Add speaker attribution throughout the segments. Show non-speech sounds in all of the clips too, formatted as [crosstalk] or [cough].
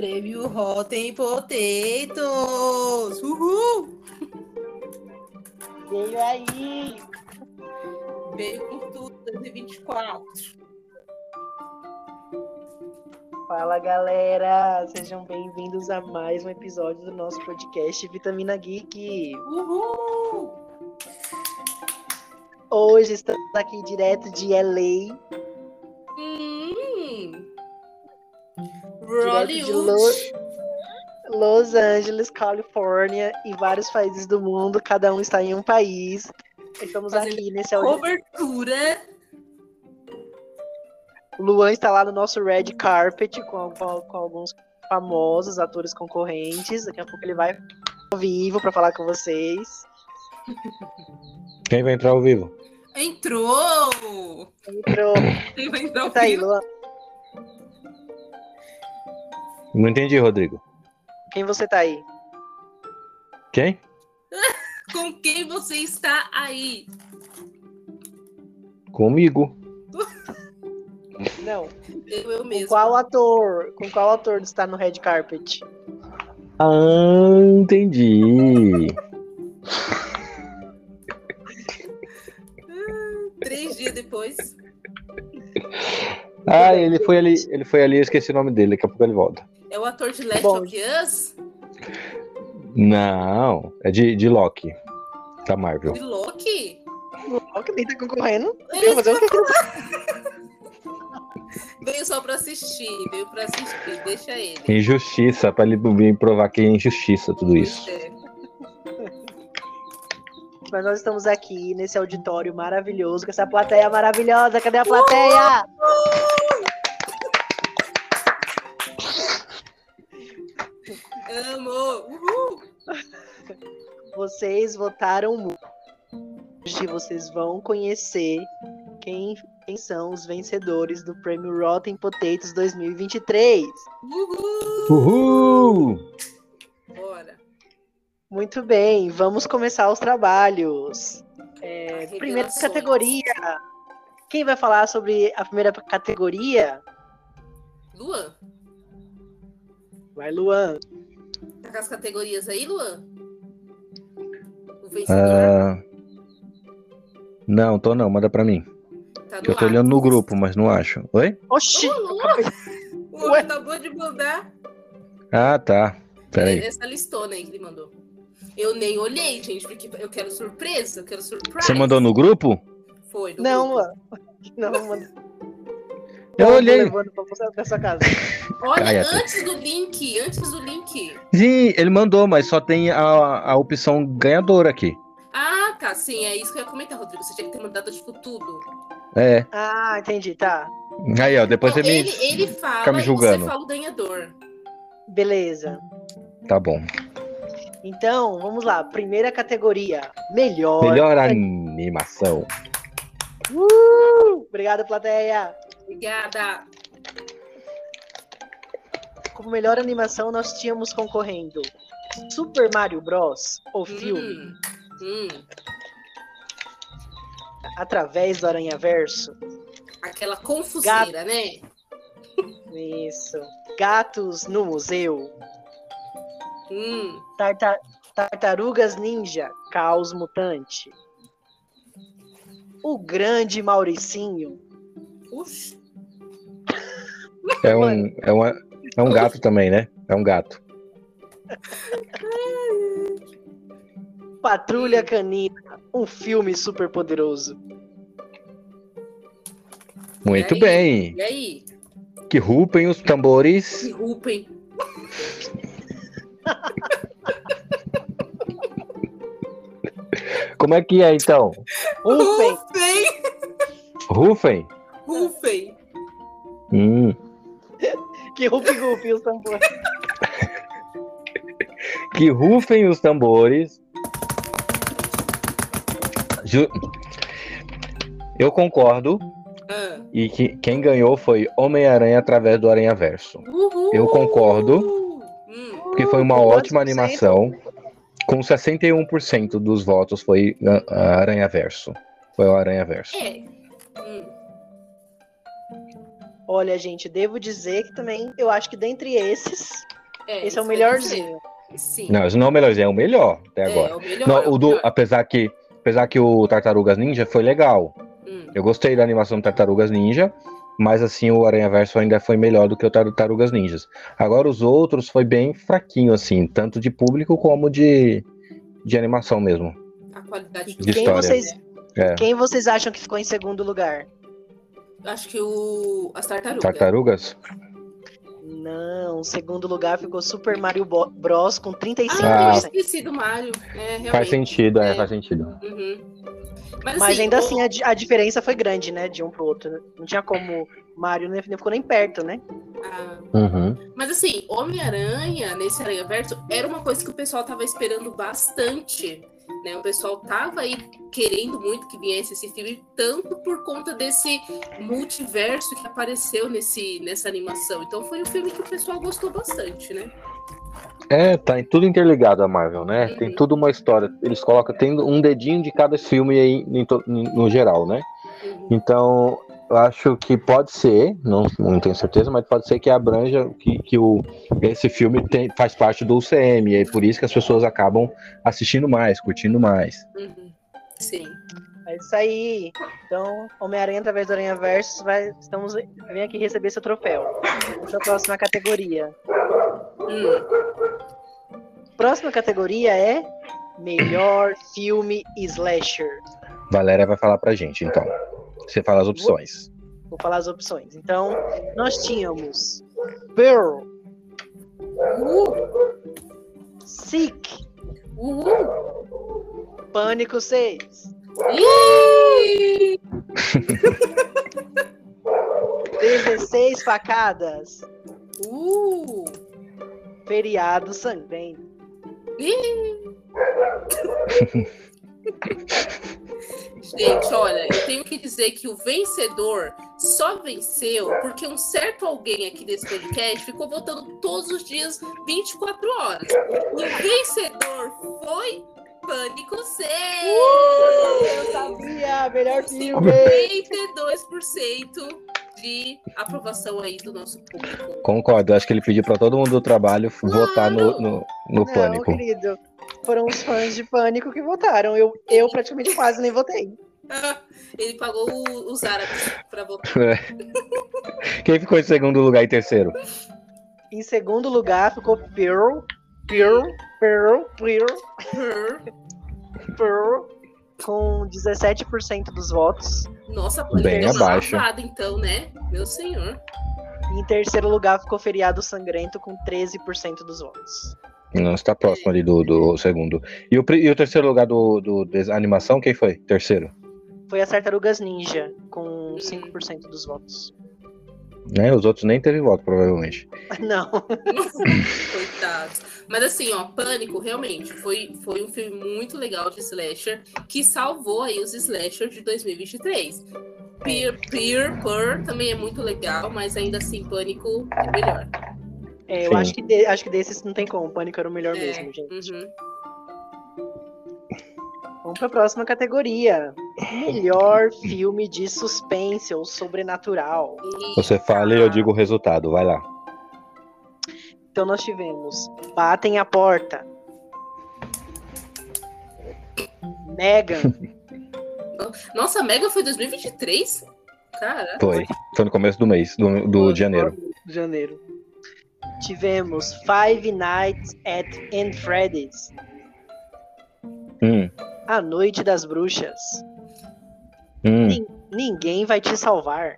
Speaker 1: prêmio Rotten Potatoes! Uhul!
Speaker 2: Veio aí!
Speaker 1: Veio com tudo, 2024.
Speaker 2: Fala galera, sejam bem-vindos a mais um episódio do nosso podcast Vitamina Geek.
Speaker 1: Uhul!
Speaker 2: Hoje estamos aqui direto de LA, de Los Angeles, Califórnia e vários países do mundo, cada um está em um país. Estamos
Speaker 1: Fazendo
Speaker 2: aqui nesse.
Speaker 1: Cobertura.
Speaker 2: O Luan está lá no nosso red carpet com, com- com alguns famosos atores concorrentes. Daqui a pouco ele vai ao vivo para falar com vocês.
Speaker 3: Quem vai entrar ao vivo?
Speaker 1: Entrou!
Speaker 2: Entrou.
Speaker 1: Quem vai entrar ao
Speaker 2: Tá aí,
Speaker 1: vivo?
Speaker 2: Luan.
Speaker 3: Não entendi, Rodrigo.
Speaker 2: Quem você tá aí?
Speaker 3: Quem? [laughs]
Speaker 1: Com quem você está aí?
Speaker 3: Comigo.
Speaker 2: Não.
Speaker 1: Eu, eu
Speaker 2: Com
Speaker 1: mesmo.
Speaker 2: qual ator? Com qual ator está no red carpet?
Speaker 3: Ah, entendi. [laughs]
Speaker 1: Três dias depois.
Speaker 3: Ah, ele foi ali, ele foi ali, eu esqueci o nome dele, daqui a pouco ele volta.
Speaker 1: É o ator de Last
Speaker 2: Bom.
Speaker 1: of Us?
Speaker 3: Não, é de, de Loki. Da Marvel.
Speaker 1: De Loki?
Speaker 2: Que nem tá concorrendo?
Speaker 1: Ele
Speaker 2: fazer o quê?
Speaker 1: Veio só pra assistir, veio pra assistir, deixa ele.
Speaker 3: Injustiça, pra ele vir provar que é injustiça tudo isso.
Speaker 1: É.
Speaker 2: Mas nós estamos aqui nesse auditório maravilhoso, com essa plateia maravilhosa. Cadê a plateia?
Speaker 1: Amo!
Speaker 2: Vocês votaram muito. Hoje vocês vão conhecer quem, quem são os vencedores do prêmio Rotten Potatoes 2023.
Speaker 1: Uhul!
Speaker 3: Uhul!
Speaker 1: Bora!
Speaker 2: Muito bem, vamos começar os trabalhos. É, primeira categoria. Quem vai falar sobre a primeira categoria?
Speaker 1: Luan,
Speaker 2: Vai, Luan.
Speaker 1: tá com as categorias aí, Luan? Vencedor
Speaker 3: Ah, não, tô não, manda pra mim.
Speaker 1: tá
Speaker 3: eu tô olhando no grupo, mas não acho. Oi?
Speaker 2: Oxi!
Speaker 1: Luan! O
Speaker 2: Ué?
Speaker 1: acabou de mandar
Speaker 3: Ah, tá. Peraí.
Speaker 1: essa listona aí que ele mandou. Eu nem olhei, gente, porque eu quero surpresa, eu quero surpresa.
Speaker 3: Você mandou no grupo?
Speaker 1: Foi. no
Speaker 2: Não,
Speaker 1: grupo.
Speaker 2: Luan. Não, manda.
Speaker 3: Eu olhei.
Speaker 2: levando pra você pra sua casa. [laughs]
Speaker 1: Olha, antes do link, antes do link.
Speaker 3: Sim, ele mandou, mas só tem a, a opção ganhadora aqui.
Speaker 1: Ah, tá, sim, é isso que eu ia comentar, Rodrigo. Você tinha que ter mandado, tipo, tudo.
Speaker 3: É.
Speaker 2: Ah, entendi, tá.
Speaker 3: Aí, ó, depois
Speaker 1: Então,
Speaker 3: você me.
Speaker 1: ele, ele fala
Speaker 3: fica me julgando.
Speaker 1: você fala o ganhador.
Speaker 2: Beleza.
Speaker 3: Tá bom.
Speaker 2: Então, vamos lá. Primeira categoria. Melhor.
Speaker 3: Melhor animação.
Speaker 2: Uh! Obrigado, plateia.
Speaker 1: Obrigada.
Speaker 2: Como melhor animação, nós tínhamos concorrendo Super Mario Bros. O filme,
Speaker 1: Hum, hum,
Speaker 2: através do Aranha Verso.
Speaker 1: aquela confuseira, né?
Speaker 2: Isso. Gatos no Museu.
Speaker 1: Hum,
Speaker 2: Tarta- Tartarugas Ninja, Caos Mutante. O Grande Mauricinho.
Speaker 1: uxi.
Speaker 3: É um, é, uma, é um gato também, né? É um gato.
Speaker 2: Patrulha Canina, um filme super poderoso.
Speaker 3: Muito
Speaker 1: E aí?
Speaker 3: bem.
Speaker 1: E aí?
Speaker 3: Que rupem os tambores.
Speaker 1: Que rupem. [laughs]
Speaker 3: Como é que é então?
Speaker 2: Rufem,
Speaker 1: Rufem.
Speaker 3: Rufem?
Speaker 1: Rufem.
Speaker 3: Hum,
Speaker 2: que rupi os tambores.
Speaker 3: que rufem os tambores. Ju- Eu concordo.
Speaker 1: Ah.
Speaker 3: E que quem ganhou foi Homem-Aranha através do Aranha Verso.
Speaker 1: Uhul.
Speaker 3: Eu concordo.
Speaker 1: Hum,
Speaker 3: Porque foi uma
Speaker 2: Com
Speaker 3: ótima
Speaker 2: quantos por cento?
Speaker 3: animação. Com 61% dos votos foi Aranha Verso. Foi o Aranha Verso.
Speaker 1: é. Hum.
Speaker 2: Olha, gente, devo dizer que também eu acho que dentre esses,
Speaker 1: É,
Speaker 2: esse é o melhorzinho.
Speaker 1: Sim.
Speaker 3: Não, esse não é o melhorzinho, é o melhor até
Speaker 1: É,
Speaker 3: agora.
Speaker 1: o melhor,
Speaker 3: Não,
Speaker 1: é
Speaker 3: o do,
Speaker 1: melhor.
Speaker 3: apesar que, apesar que o Tartarugas Ninja foi legal.
Speaker 1: Hum.
Speaker 3: Eu gostei da animação do Tartarugas Ninja, mas assim o Aranha Verso ainda foi melhor do que o Tartarugas Ninjas. Agora os outros foi bem fraquinho assim, tanto de público como de, de animação mesmo.
Speaker 1: A qualidade do
Speaker 3: De
Speaker 2: Quem
Speaker 3: história.
Speaker 2: vocês,
Speaker 3: É.
Speaker 2: quem vocês acham que ficou em segundo lugar?
Speaker 1: Acho que o. As tartarugas.
Speaker 3: Tartarugas?
Speaker 2: Não, segundo lugar ficou Super Mario Bros com 35%.
Speaker 1: Ah,
Speaker 3: Ah.
Speaker 1: eu esqueci do Mario. É, realmente.
Speaker 3: Faz sentido, é,
Speaker 1: É.
Speaker 3: faz sentido.
Speaker 1: Uhum. Mas,
Speaker 2: Mas
Speaker 1: assim,
Speaker 2: ainda
Speaker 1: o-
Speaker 2: assim a, a diferença foi grande, né? De um pro outro. né? Não tinha como. Mario nem, nem ficou nem perto, né?
Speaker 1: ah,
Speaker 3: Uhum.
Speaker 1: Mas assim, Homem-Aranha, nesse Aranha Verso, era uma coisa que o pessoal tava esperando bastante. Né? O pessoal tava aí querendo muito que viesse esse filme, tanto por conta desse multiverso que apareceu nesse, nessa animação. Então foi um filme que o pessoal gostou bastante, né?
Speaker 3: É, tá em tudo interligado a Marvel, né?
Speaker 1: Uhum.
Speaker 3: Tem tudo uma história. Eles colocam, tem um dedinho de cada filme aí em no geral, né?
Speaker 1: Uhum.
Speaker 3: Então, eu acho que pode ser, não, não tenho certeza, mas pode ser que abranja que, que o, esse filme tem, faz parte do UCM, e é por isso que as pessoas acabam assistindo mais, curtindo mais.
Speaker 1: Uhum. Sim.
Speaker 2: É isso aí. Então, Homem-Aranha através do Aranha Verso, vai, estamos, vem aqui receber seu troféu. Essa é a próxima categoria.
Speaker 1: Hum.
Speaker 2: Próxima categoria é Melhor Filme Slasher.
Speaker 3: Valéria vai falar pra gente, então. Você fala as opções.
Speaker 2: Vou falar as opções. Então, nós tínhamos Pearl,
Speaker 1: Uh,
Speaker 2: Sick,
Speaker 1: uh,
Speaker 2: Pânico 6,
Speaker 1: Ih!
Speaker 2: 16 [laughs] facadas,
Speaker 1: Uh!
Speaker 2: Feriado Sangrento. [laughs]
Speaker 1: Gente, olha, eu tenho que dizer que o vencedor só venceu porque um certo alguém aqui desse podcast ficou votando todos os dias 24 horas. O vencedor foi Pânico 6!
Speaker 2: Eu sabia! Melhor filme!
Speaker 1: 52% de aprovação aí do nosso público.
Speaker 3: Concordo, acho que ele pediu pra todo mundo do trabalho votar no, no, no
Speaker 2: Não,
Speaker 3: Pânico.
Speaker 2: querido. Foram os fãs de Pânico que votaram. Eu, eu praticamente quase nem votei. [laughs]
Speaker 1: Ele pagou o- os árabes pra votar.
Speaker 3: Quem ficou em segundo lugar e terceiro?
Speaker 2: Em segundo lugar ficou Pearl, Pearl, Pearl, Pearl, Pearl, com 17% dos votos.
Speaker 1: Nossa,
Speaker 3: Bem
Speaker 1: Pânico
Speaker 3: abaixo.
Speaker 1: lavado, então, né? Meu senhor.
Speaker 2: Em terceiro lugar ficou Feriado Sangrento com 13% dos votos.
Speaker 3: Não está próximo ali do, do segundo. E o, e o terceiro lugar do, do, da animação, quem foi? Terceiro.
Speaker 2: Foi as Tartarugas Ninja, com 5% dos votos.
Speaker 3: Né? Os outros nem teve voto, provavelmente. [laughs]
Speaker 2: Não. [laughs]
Speaker 1: Coitados. Mas assim, ó, Pânico realmente foi, foi um filme muito legal de slasher que salvou aí os slashers de 2023. Peer, Peer, Pur também é muito legal, mas ainda assim, Pânico é melhor.
Speaker 2: É, eu acho que, de- acho que desses não tem como. Pânico era o melhor
Speaker 1: É,
Speaker 2: mesmo, gente.
Speaker 1: uhum.
Speaker 2: Vamos para a próxima categoria. Melhor [laughs] filme de suspense ou sobrenatural.
Speaker 3: Você fala e eu digo o resultado. Vai lá.
Speaker 2: Então nós tivemos Batem a Porta. Megan. [laughs]
Speaker 1: Nossa, Mega foi 2023? Cara,
Speaker 3: Foi. Foi no começo do mês, do, do de janeiro.
Speaker 2: Janeiro. Tivemos Five Nights at and Freddy's.
Speaker 3: Hum,
Speaker 2: A Noite das Bruxas.
Speaker 3: hum.
Speaker 2: Ninguém vai te salvar.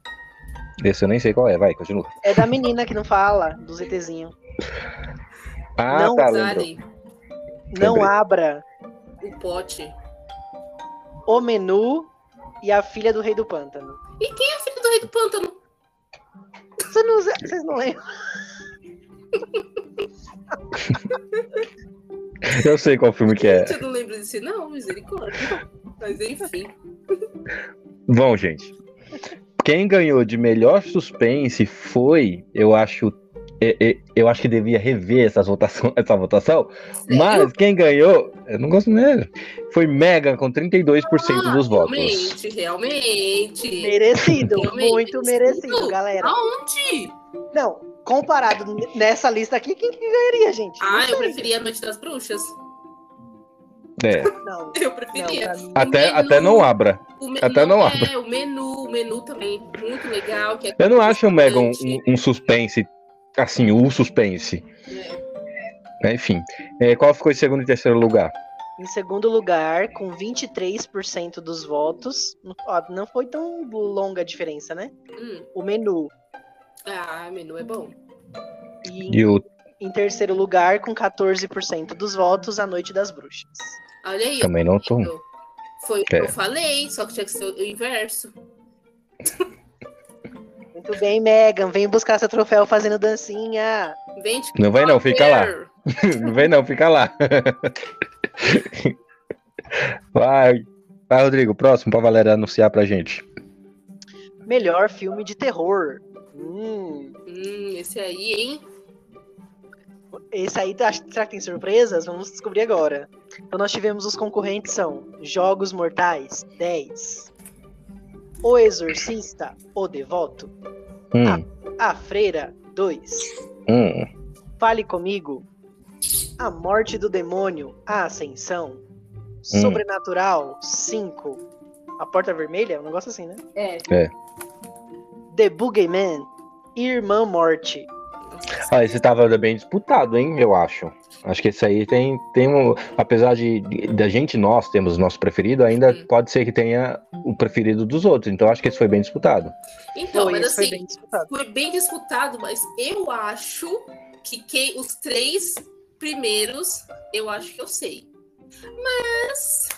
Speaker 3: Esse eu nem sei qual é. Vai, continua.
Speaker 2: É da menina que não fala, do ZTzinho.
Speaker 3: Ah,
Speaker 2: Não,
Speaker 3: tá,
Speaker 2: Não
Speaker 3: Lembrei.
Speaker 2: abra
Speaker 1: o pote.
Speaker 2: o menu e a filha do rei do pântano.
Speaker 1: E quem é a filha do rei do pântano?
Speaker 2: Você não, vocês não lembram? [laughs]
Speaker 3: Eu sei qual filme que é.
Speaker 1: Você não lembra disso? Não, misericórdia. Mas enfim.
Speaker 3: Bom, gente. Quem ganhou de melhor suspense foi, eu acho, eu acho que devia rever essas votação, [laughs] essa votação.
Speaker 1: Sério?
Speaker 3: Mas quem ganhou, eu não gosto mesmo, foi Megan com 32%
Speaker 1: Ah,
Speaker 3: dos votos.
Speaker 1: Realmente, realmente.
Speaker 2: Merecido,
Speaker 1: Realmente,
Speaker 2: muito
Speaker 1: merecido.
Speaker 2: galera.
Speaker 1: Aonde?
Speaker 2: Não, comparado nessa lista aqui, quem que ganharia, gente? Não
Speaker 1: Ah, eu
Speaker 2: sei.
Speaker 1: preferia a Noite das Bruxas.
Speaker 3: É,
Speaker 2: Não,
Speaker 1: Eu
Speaker 2: não,
Speaker 1: preferia.
Speaker 2: mim.
Speaker 3: até,
Speaker 1: menu-
Speaker 3: até não abra. Até não
Speaker 1: é, o menu, o menu também, muito legal. Que é
Speaker 3: Eu não acho o Megan um, um suspense, assim, o suspense.
Speaker 1: É.
Speaker 3: Enfim, É, qual ficou em segundo e terceiro lugar?
Speaker 2: Em segundo lugar, com 23% dos votos, ó, não foi tão longa a diferença, né?
Speaker 1: Hum.
Speaker 2: O menu.
Speaker 1: Ah, menu é bom.
Speaker 2: E em,
Speaker 3: E o
Speaker 2: em terceiro lugar, com 14% dos votos, a Noite das Bruxas.
Speaker 1: Olha aí.
Speaker 3: também não tô.
Speaker 1: Foi o que
Speaker 3: É.
Speaker 1: eu falei, só que tinha que ser o inverso.
Speaker 2: Muito bem, Megan, vem buscar seu troféu fazendo dancinha.
Speaker 1: Vende
Speaker 3: Não vai não, fica lá. [laughs] Não vem não, fica lá. Vai. Vai, Rodrigo, próximo pra Valéria anunciar pra gente.
Speaker 2: Melhor filme de terror. Hum,
Speaker 1: Hum, esse aí, hein?
Speaker 2: esse aí, será que tem surpresas? Vamos descobrir agora. Então nós tivemos os concorrentes são Jogos Mortais, 10. O Exorcista, O Devoto.
Speaker 3: Hum,
Speaker 2: A Freira, 2.
Speaker 3: hum.
Speaker 2: Fale Comigo. A Morte do Demônio, A Ascensão. Sobrenatural, 5. A Porta Vermelha? Um negócio assim, né?
Speaker 1: É.
Speaker 2: The Boogeyman, Irmã Morte.
Speaker 3: Ah, esse tava bem disputado, hein? Eu acho. Acho que esse aí tem, tem um. Apesar de, de- da gente, nós temos o nosso preferido, ainda
Speaker 1: Hum.
Speaker 3: pode ser que tenha o preferido dos outros. Então acho que esse foi bem disputado.
Speaker 1: Então,
Speaker 2: Foi,
Speaker 1: mas
Speaker 2: esse foi
Speaker 1: assim,
Speaker 2: bem disputado.
Speaker 1: foi bem disputado, mas eu acho que quem, os três primeiros, eu acho que eu sei. Mas,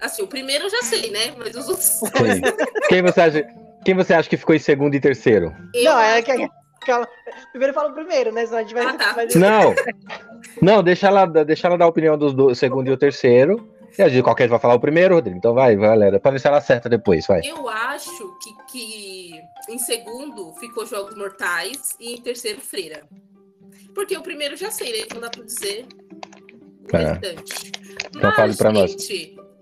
Speaker 1: assim, o primeiro eu já sei, né? Mas os outros.
Speaker 3: Sim. [laughs] quem, você acha, quem você acha que ficou em segundo e terceiro?
Speaker 1: Eu
Speaker 2: Não, é
Speaker 1: acho-
Speaker 2: que. Calma. Primeiro fala o primeiro, né? Senão a gente vai.
Speaker 1: Ah, tá.
Speaker 2: vai-
Speaker 3: Não! [laughs] Não, deixa ela, deixa ela dar a opinião dos do segundo e o terceiro. E a gente, qualquer vai falar o primeiro, Rodrigo. Então vai, galera. Pra ver se ela acerta depois, vai.
Speaker 1: Eu acho que, que em segundo ficou Jogos Mortais e em terceiro Freira. Porque o primeiro já sei, né? Então dá pra dizer o
Speaker 3: É.
Speaker 1: restante.
Speaker 3: Então fale pra nós.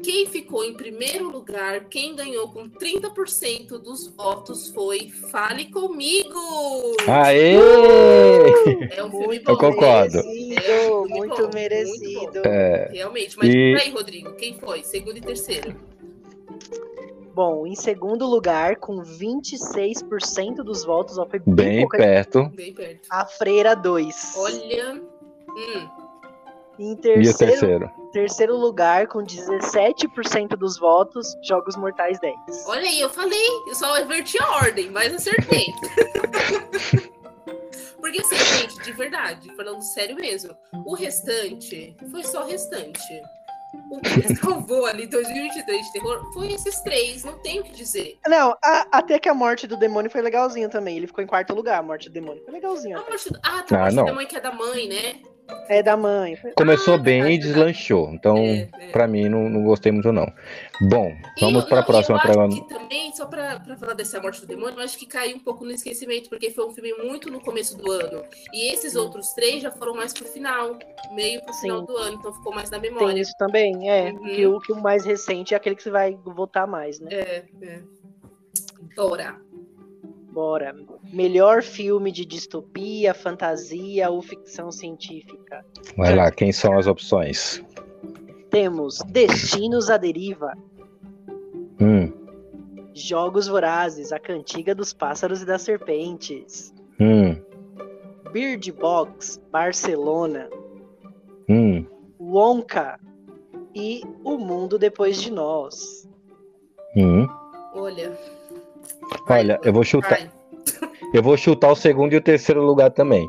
Speaker 1: Quem ficou em primeiro lugar, quem ganhou com 30% dos votos foi Fale Comigo!
Speaker 3: Aê!
Speaker 1: É um filme
Speaker 2: Muito
Speaker 1: bom.
Speaker 3: Eu concordo.
Speaker 1: É,
Speaker 2: merecido,
Speaker 1: muito
Speaker 2: muito
Speaker 1: bom, muito
Speaker 2: merecido.
Speaker 3: É,
Speaker 1: Realmente, mas
Speaker 3: E-
Speaker 1: aí, Rodrigo, quem foi? Segundo e terceiro.
Speaker 2: Bom, em segundo lugar, com 26% dos votos, ó, foi bem,
Speaker 3: bem
Speaker 2: pouca.
Speaker 3: perto.
Speaker 1: Bem perto.
Speaker 2: A Freira 2.
Speaker 1: Olha. Hum,
Speaker 3: E o
Speaker 2: terceiro,
Speaker 3: terceiro?
Speaker 2: terceiro lugar, com 17% dos votos, Jogos Mortais 10.
Speaker 1: olha aí, eu falei, eu só inverti a ordem, mas acertei. [laughs] Porque assim, gente, de verdade, falando sério mesmo, o restante foi só restante. O que [laughs] salvou ali 2023 de terror foi esses três, não tem o que dizer.
Speaker 2: Não, a- até que a morte do demônio foi legalzinho também. Ele ficou em quarto lugar, a morte do demônio. Foi legalzinho.
Speaker 1: A morte do... Ah, tá, a
Speaker 3: Ah,
Speaker 1: morte
Speaker 3: não.
Speaker 1: da mãe que é da mãe, né?
Speaker 2: É da mãe.
Speaker 3: Começou
Speaker 1: Ah,
Speaker 3: bem e
Speaker 1: verdade,
Speaker 3: deslanchou. Então,
Speaker 1: É, é.
Speaker 3: pra mim, não, não gostei muito, não. Bom, vamos pra
Speaker 1: não,
Speaker 3: próxima. Pra...
Speaker 1: também, só pra, pra falar dessa morte do demônio, eu acho que caiu um pouco no esquecimento, porque foi um filme muito no começo do ano. E esses outros três já foram mais pro final, meio pro final
Speaker 2: Sim.
Speaker 1: do ano, então ficou mais na
Speaker 2: Tem
Speaker 1: memória.
Speaker 2: isso também, é.
Speaker 1: Uhum.
Speaker 2: Que, o, que o mais recente é aquele que você vai votar mais, né?
Speaker 1: É, é. Bora.
Speaker 2: Bora. Melhor filme de distopia, fantasia ou ficção científica.
Speaker 3: Vai lá, quem são as opções?
Speaker 2: Temos Destinos à Deriva,
Speaker 3: Hum,
Speaker 2: Jogos Vorazes, A Cantiga dos Pássaros e das Serpentes,
Speaker 3: hum,
Speaker 2: Bird Box, Barcelona,
Speaker 3: hum.
Speaker 2: Wonka e O Mundo Depois de Nós.
Speaker 3: hum.
Speaker 1: Olha.
Speaker 3: Olha, eu vou chutar.
Speaker 1: Vai.
Speaker 3: Eu vou chutar o segundo e o terceiro lugar também.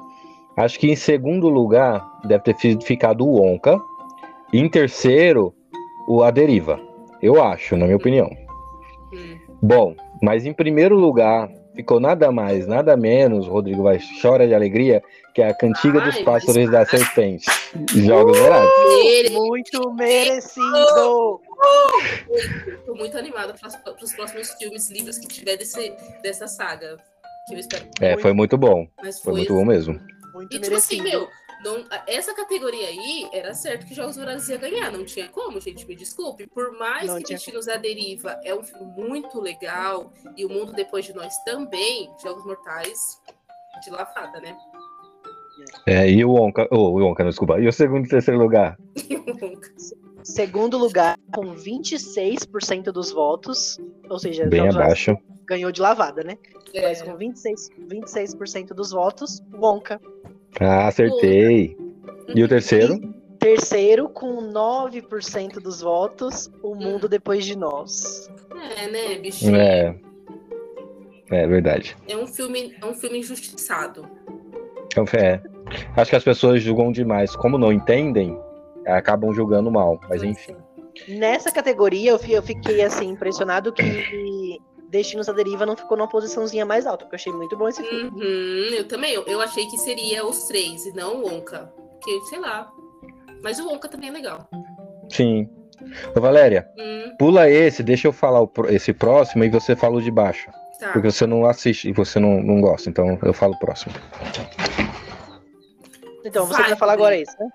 Speaker 3: Acho que em segundo lugar deve ter fi- ficado o Onca. E em terceiro, o A Deriva. Eu acho, na minha opinião.
Speaker 1: Hum.
Speaker 3: Bom, mas em primeiro lugar ficou nada mais, nada menos, Rodrigo vai chora de alegria, que é a Cantiga dos
Speaker 1: Ai,
Speaker 3: Pássaros
Speaker 1: mas-
Speaker 3: da Serpente. Jogos Vorazes.
Speaker 1: Ele-
Speaker 2: Muito merecido!
Speaker 1: Tô muito animada para os próximos filmes, livros que tiver desse, dessa saga. Que eu espero.
Speaker 3: É, foi muito bom.
Speaker 1: Mas
Speaker 3: Foi
Speaker 1: foi,
Speaker 3: muito bom mesmo.
Speaker 2: Muito
Speaker 1: E tipo assim, meu, não- essa categoria aí era certo que Jogos Vorazes ia ganhar, não tinha como, gente, me desculpe. Por mais
Speaker 2: Não
Speaker 1: que
Speaker 2: tinha
Speaker 1: Destinos à Deriva é um filme muito legal e O Mundo Depois de Nós também, Jogos Mortais de lavada, né?
Speaker 3: É, e o Onca, oh, o Onca, não, desculpa. E o segundo e terceiro lugar? [laughs]
Speaker 2: Segundo lugar, com 26% dos votos. Ou seja,
Speaker 3: Bem abaixo.
Speaker 2: ganhou de lavada, né?
Speaker 1: É,
Speaker 2: Mas com 26%, 26% dos votos, Wonka.
Speaker 3: Ah, acertei. E o terceiro?
Speaker 2: Terceiro, com 9% dos votos, O Mundo Depois de Nós.
Speaker 1: é, né, bichinho?
Speaker 3: É. É verdade.
Speaker 1: É um filme, é um filme injustiçado.
Speaker 3: É. Acho que as pessoas julgam demais. Como não entendem, acabam julgando mal. Mas enfim.
Speaker 2: Nessa categoria, eu fi- eu fiquei assim, impressionado que Destinos à Deriva não ficou numa posiçãozinha mais alta, porque eu achei muito bom esse filme.
Speaker 1: Uhum, eu também. Eu, eu achei que seria os três e não o Wonka. Porque, sei lá. Mas o Wonka também é legal.
Speaker 3: Sim. Ô, Valéria,
Speaker 1: Hum,
Speaker 3: pula esse, deixa eu falar o esse próximo e você fala o de baixo.
Speaker 1: tá.
Speaker 3: Porque você não assiste e você não, não gosta, então eu falo o próximo.
Speaker 2: Então, você
Speaker 1: Vai,
Speaker 2: vai falar agora isso, né?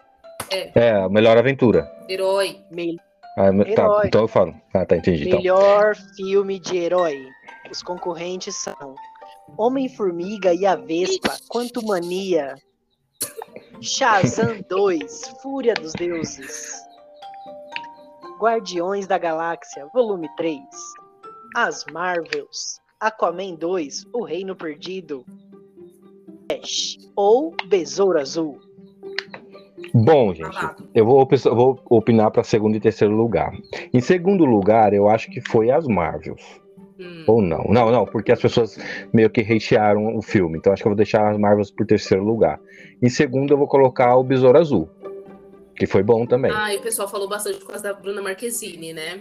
Speaker 3: É, a melhor aventura.
Speaker 1: Herói.
Speaker 2: Me-
Speaker 3: Ah, me- tá,
Speaker 2: Herói.
Speaker 3: então eu falo. Ah, tá, entendi. Então.
Speaker 2: Melhor filme de herói. Os concorrentes são Homem-Formiga e a Vespa, Quanto Mania, Shazam 2, Fúria dos Deuses, Guardiões da Galáxia, Volume 3, As Marvels, Aquaman 2, O Reino Perdido, Flash ou Besouro Azul.
Speaker 3: Bom, gente, eu vou, vou opinar para segundo e terceiro lugar. Em segundo lugar, eu acho que foi as Marvels.
Speaker 1: Hum.
Speaker 3: Ou não. Não, não, porque as pessoas meio que hatearam o filme. Então acho que eu vou deixar as Marvels por terceiro lugar. Em segundo, eu vou colocar o Besouro Azul. Que foi bom também.
Speaker 1: Ah, e o pessoal falou bastante por causa da Bruna Marquezine, né?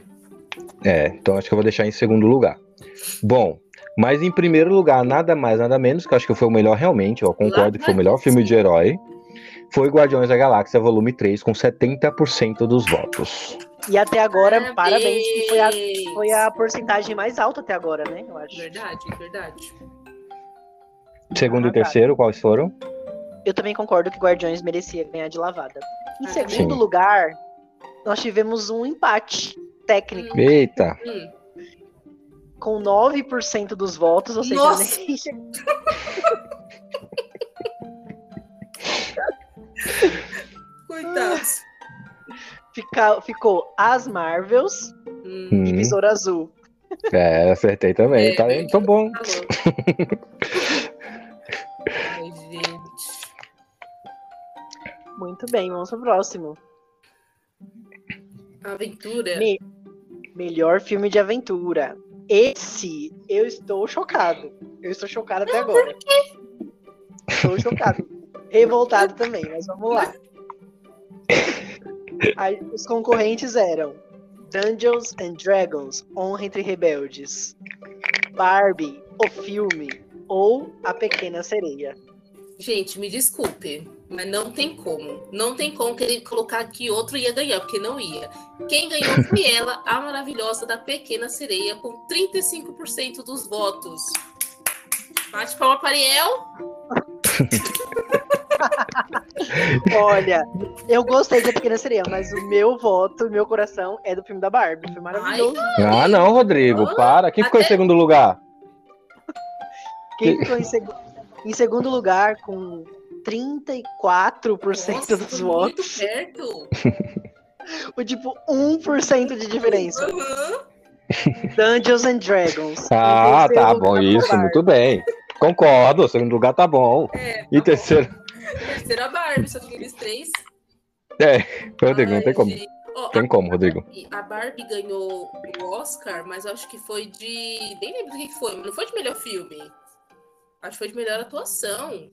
Speaker 3: É, então acho que eu vou deixar em segundo lugar. Bom, mas em primeiro lugar, nada mais, nada menos, que eu acho que foi o melhor realmente, eu concordo que foi o melhor filme de herói, foi Guardiões da Galáxia Volume 3, com 70% dos votos.
Speaker 2: E até agora, parabéns, que foi a,
Speaker 1: Parabéns!
Speaker 2: foi a porcentagem mais alta até agora, né? Eu acho.
Speaker 1: Verdade, verdade.
Speaker 3: Segundo e
Speaker 2: Ah, tá.
Speaker 3: terceiro, quais foram?
Speaker 2: Eu também concordo que Guardiões merecia ganhar de lavada. Em
Speaker 1: Ah,
Speaker 2: segundo
Speaker 3: Sim.
Speaker 2: lugar, nós tivemos um empate técnico
Speaker 3: Eita,
Speaker 1: Hum.
Speaker 2: com 9% dos votos, ou seja,
Speaker 1: Nossa! [laughs] [laughs] Coitados.
Speaker 2: fica- ficou as Marvels
Speaker 1: Hum.
Speaker 2: e Besouro Azul.
Speaker 3: é, acertei também.
Speaker 1: É,
Speaker 3: tá,
Speaker 1: bem-
Speaker 3: então bom.
Speaker 1: Falou. Ai, gente.
Speaker 2: Muito bem, vamos pro próximo.
Speaker 1: Aventura.
Speaker 2: Me- Melhor filme de aventura. Esse, eu estou chocado. Eu estou chocado até agora. Estou chocado. Revoltado também, mas vamos lá. Aí, os concorrentes eram Dungeons and Dragons, Honra entre Rebeldes, Barbie, o filme ou A Pequena Sereia.
Speaker 1: Gente, me desculpe, mas não tem como. Não tem como querer colocar que outro ia ganhar, porque não ia. Quem ganhou foi [laughs] ela, a maravilhosa da Pequena Sereia, com 35% dos votos. Bate palma para Ariel. [laughs]
Speaker 2: Olha, eu gostei de A Pequena Sereia, mas o meu voto, meu coração é do filme da Barbie. Foi maravilhoso.
Speaker 3: Ah, não, Rodrigo, para. Quem ficou em
Speaker 1: até-
Speaker 3: segundo lugar?
Speaker 2: Quem ficou em, seg- em segundo lugar com 34%
Speaker 1: Nossa,
Speaker 2: dos
Speaker 1: muito
Speaker 2: votos?
Speaker 1: perto. [laughs]
Speaker 2: O tipo 1% de diferença.
Speaker 1: Uhum.
Speaker 2: Dungeons and Dragons.
Speaker 3: Ah, tá bom, isso, muito bem. Concordo, o segundo lugar tá bom.
Speaker 1: É,
Speaker 3: E
Speaker 1: tá
Speaker 3: terceiro.
Speaker 1: bom. Terceira Barbie, só tinha eles três.
Speaker 3: É, Rodrigo, não
Speaker 1: Ai,
Speaker 3: tem como.
Speaker 1: gente. Ó,
Speaker 3: Tem como, Rodrigo.
Speaker 1: a Barbie ganhou o Oscar, mas eu acho que foi de. Nem lembro do que que foi, mas não foi de melhor filme. Acho que foi de melhor atuação.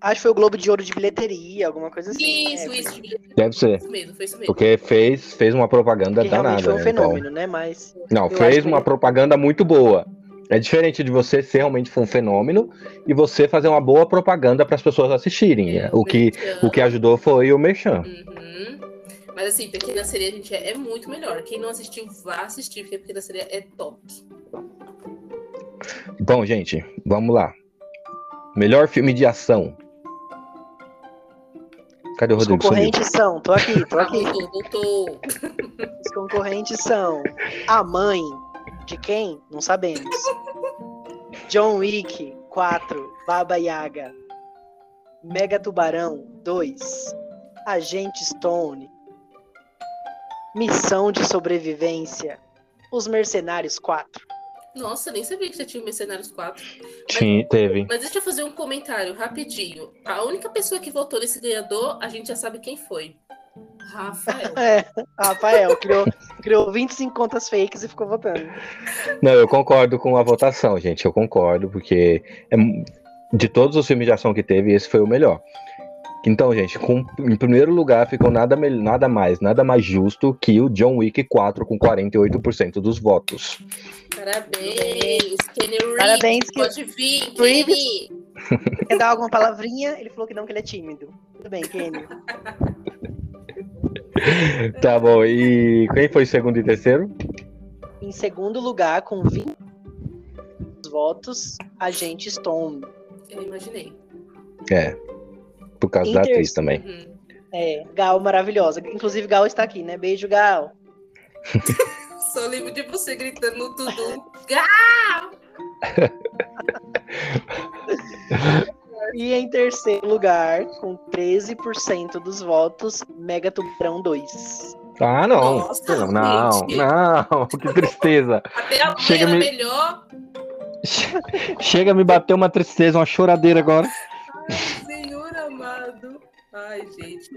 Speaker 2: Acho que foi o Globo de Ouro de bilheteria, alguma coisa assim.
Speaker 1: Isso,
Speaker 2: É,
Speaker 1: isso.
Speaker 3: Deve ser.
Speaker 1: Isso mesmo, foi isso mesmo.
Speaker 3: Porque fez, fez uma propaganda
Speaker 2: Que realmente
Speaker 3: danada.
Speaker 2: foi um
Speaker 3: né? Então-
Speaker 2: fenômeno, né? Mas
Speaker 3: Não,
Speaker 2: Eu
Speaker 3: fez
Speaker 2: que
Speaker 3: uma
Speaker 2: ele-
Speaker 3: propaganda muito boa. É diferente de você ser realmente um fenômeno e você fazer uma boa propaganda para as pessoas assistirem.
Speaker 1: É,
Speaker 3: o, que,
Speaker 1: Merchan.
Speaker 3: o que ajudou foi o Merchan.
Speaker 1: Uhum. Mas assim, Pequena Sereia, gente, é, é muito melhor. Quem não assistiu, vá assistir, porque Pequena Sereia é top.
Speaker 3: Bom, gente, vamos lá. Melhor filme de ação. Cadê o
Speaker 2: Os
Speaker 3: Rodrigo? Sumiu.
Speaker 2: concorrentes são, tô aqui, tô
Speaker 1: Ah,
Speaker 2: aqui.
Speaker 1: voltou, voltou.
Speaker 2: Os concorrentes são a mãe de quem? Não sabemos. John Wick 4, Baba Yaga. Mega Tubarão 2, Agente Stone. Missão de sobrevivência. Os Mercenários 4.
Speaker 1: Nossa, nem sabia que já tinha o Mercenários 4.
Speaker 3: Sim, teve.
Speaker 1: Mas deixa eu fazer um comentário rapidinho. A única pessoa que votou nesse ganhador, a gente já sabe quem foi. Rafael. [laughs]
Speaker 2: É, Rafael criou, criou 25 contas fakes e ficou votando.
Speaker 3: Não, eu concordo com a votação, gente. Eu concordo, porque é de todos os filmes de ação que teve, esse foi o melhor. Então, gente, com- em primeiro lugar ficou nada, nada mais, nada mais justo que o John Wick 4 com 48% dos votos.
Speaker 1: Parabéns, Kenny Reeves.
Speaker 2: Parabéns,
Speaker 1: Pode vir,
Speaker 2: Reeves.
Speaker 1: Kenny.
Speaker 2: Quer dar alguma palavrinha? Ele falou que não, que ele é tímido. Tudo bem, Kenny. [laughs] [laughs]
Speaker 3: Tá bom, e quem foi segundo e terceiro?
Speaker 2: Em segundo lugar, com 20 votos, Agente Stone.
Speaker 1: Eu imaginei.
Speaker 3: É, por causa da
Speaker 2: Inter-
Speaker 3: atriz também.
Speaker 1: Uhum.
Speaker 2: É, Gal maravilhosa. Inclusive, Gal está aqui, né? Beijo, Gal. [laughs]
Speaker 1: Só lembro de você gritando no tudo. [laughs]
Speaker 2: E em terceiro lugar, com 13% dos votos, Mega Tubarão 2.
Speaker 3: Ah, não.
Speaker 1: Nossa,
Speaker 3: não, não, não, que tristeza. [laughs]
Speaker 1: Até a
Speaker 3: Chega
Speaker 1: era
Speaker 3: me-
Speaker 1: melhor. [laughs]
Speaker 3: Chega a me bater uma tristeza, uma choradeira agora.
Speaker 1: Ai, senhor amado. Ai, gente.